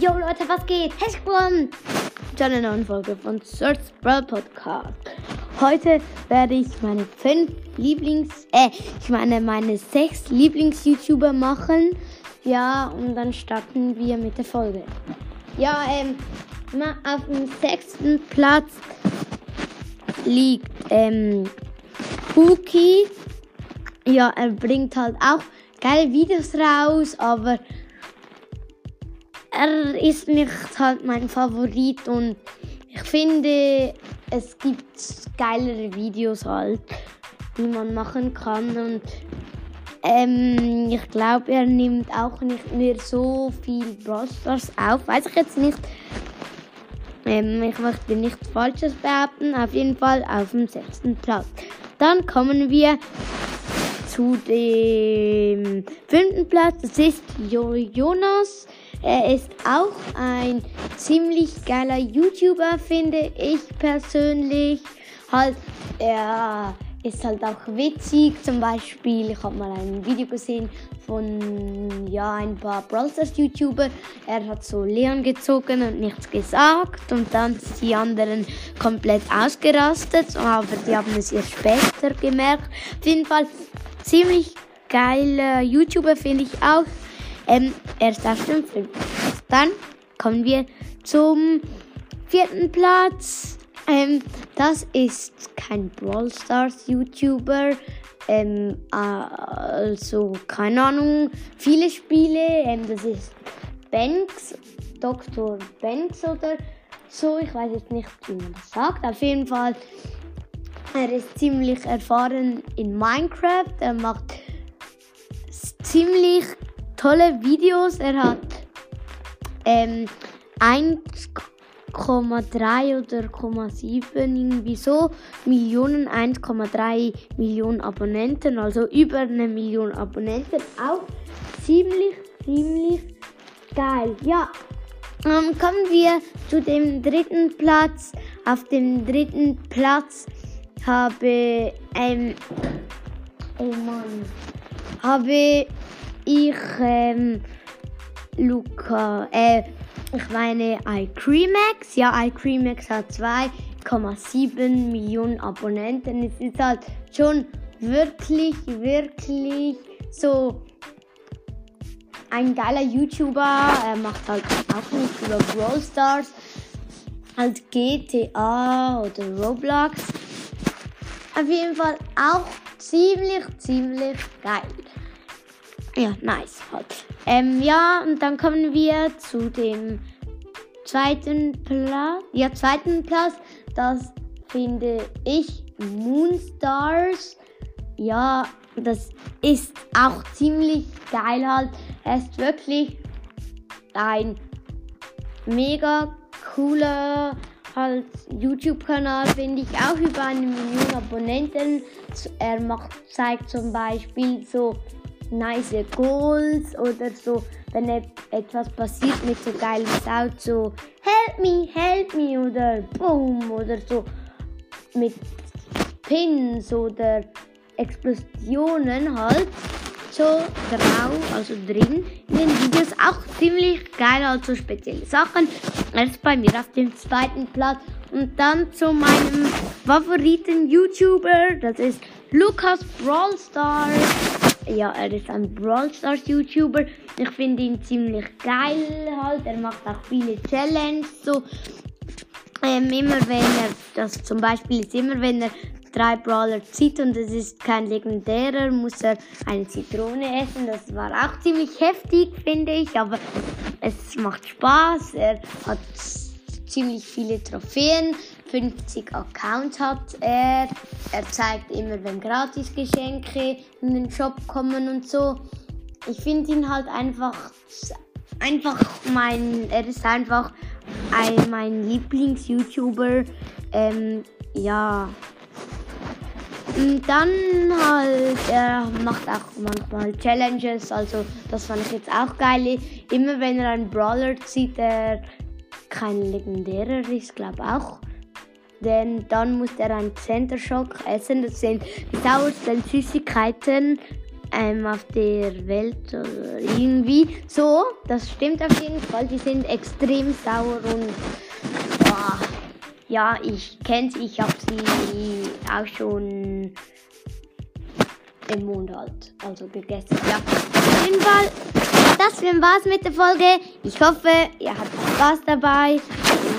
Yo Leute, was geht? Herzlich willkommen zu einer neuen Folge von Search Brawl Podcast. Heute werde ich meine fünf Lieblings, äh, ich meine meine sechs Lieblings-YouTuber machen. Ja, und dann starten wir mit der Folge. Ja, ähm, auf dem sechsten Platz liegt, ähm, Cookie. Ja, er bringt halt auch geile Videos raus, aber er ist nicht halt mein Favorit und ich finde, es gibt geilere Videos halt, die man machen kann und ähm, ich glaube, er nimmt auch nicht mehr so viel Brawl Stars auf, weiß ich jetzt nicht. Ähm, ich möchte nichts Falsches behaupten, auf jeden Fall auf dem sechsten Platz. Dann kommen wir zu dem fünften Platz, das ist Jonas. Er ist auch ein ziemlich geiler YouTuber, finde ich persönlich. Halt, er ist halt auch witzig. Zum Beispiel, ich habe mal ein Video gesehen von ja, ein paar Brawl YouTuber. Er hat so Leon gezogen und nichts gesagt. Und dann sind die anderen komplett ausgerastet. Aber die haben es erst später gemerkt. Auf jeden Fall ziemlich geiler YouTuber, finde ich auch. Ähm, er ist auf dem fünften. Dann kommen wir zum vierten Platz. Ähm, das ist kein Brawl Stars YouTuber. Ähm, also, keine Ahnung, viele Spiele. Ähm, das ist Banks, Dr. Banks oder so. Ich weiß jetzt nicht, wie man das sagt. Auf jeden Fall, er ist ziemlich erfahren in Minecraft. Er macht ziemlich tolle Videos. Er hat ähm, 1,3 oder 0,7 irgendwie so Millionen, 1,3 Millionen Abonnenten, also über eine Million Abonnenten. Auch ziemlich, ziemlich geil. Ja, ähm, kommen wir zu dem dritten Platz. Auf dem dritten Platz habe ähm, oh Mann, habe ich ähm, Luca, äh, ich meine iCreamax. Ja, iCreamax hat 2,7 Millionen Abonnenten. Es ist halt schon wirklich, wirklich so ein geiler YouTuber. Er macht halt auch nicht über Brawl Stars, halt GTA oder Roblox. Auf jeden Fall auch ziemlich, ziemlich geil. Ja, nice. Ähm, ja, und dann kommen wir zu dem zweiten Platz. Ja, zweiten Platz. Das finde ich Moonstars. Ja, das ist auch ziemlich geil halt. Er ist wirklich ein mega cooler halt YouTube-Kanal, finde ich auch über eine Million Abonnenten. Er macht, zeigt zum Beispiel so nice Goals oder so, wenn etwas passiert mit so geilen Sound, so Help me, help me oder Boom oder so mit Pins oder Explosionen halt so drauf, also drin in den Videos. Auch ziemlich geil, also spezielle Sachen. Er ist bei mir auf dem zweiten Platz. Und dann zu meinem Favoriten YouTuber, das ist Lukas Brawl Stars. Ja, er ist ein Brawl Stars YouTuber. Ich finde ihn ziemlich geil halt. Er macht auch viele Challenges. So, ähm, immer wenn er, das zum Beispiel ist immer wenn er drei Brawler zieht und es ist kein legendärer, muss er eine Zitrone essen. Das war auch ziemlich heftig, finde ich, aber es macht Spaß. Er hat ziemlich viele Trophäen. 50 Accounts hat er. Er zeigt immer, wenn Gratisgeschenke in den Shop kommen und so. Ich finde ihn halt einfach, einfach mein, er ist einfach ein, mein Lieblings-YouTuber. Ähm, ja. Und dann halt, er macht auch manchmal Challenges, also das fand ich jetzt auch geil. Immer wenn er einen Brawler zieht, der kein legendärer ist, glaube auch denn dann muss er einen Center Shock essen. Das sind die sauersten Süßigkeiten ähm, auf der Welt oder irgendwie. So, das stimmt auf jeden Fall. Die sind extrem sauer und boah, ja, ich kenne sie, ich habe sie auch schon im Mond halt, also gegessen. Ja, auf jeden Fall, das war's mit der Folge. Ich hoffe, ihr habt Spaß dabei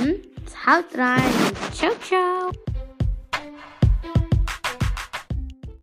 und haut rein. Ciao, ciao.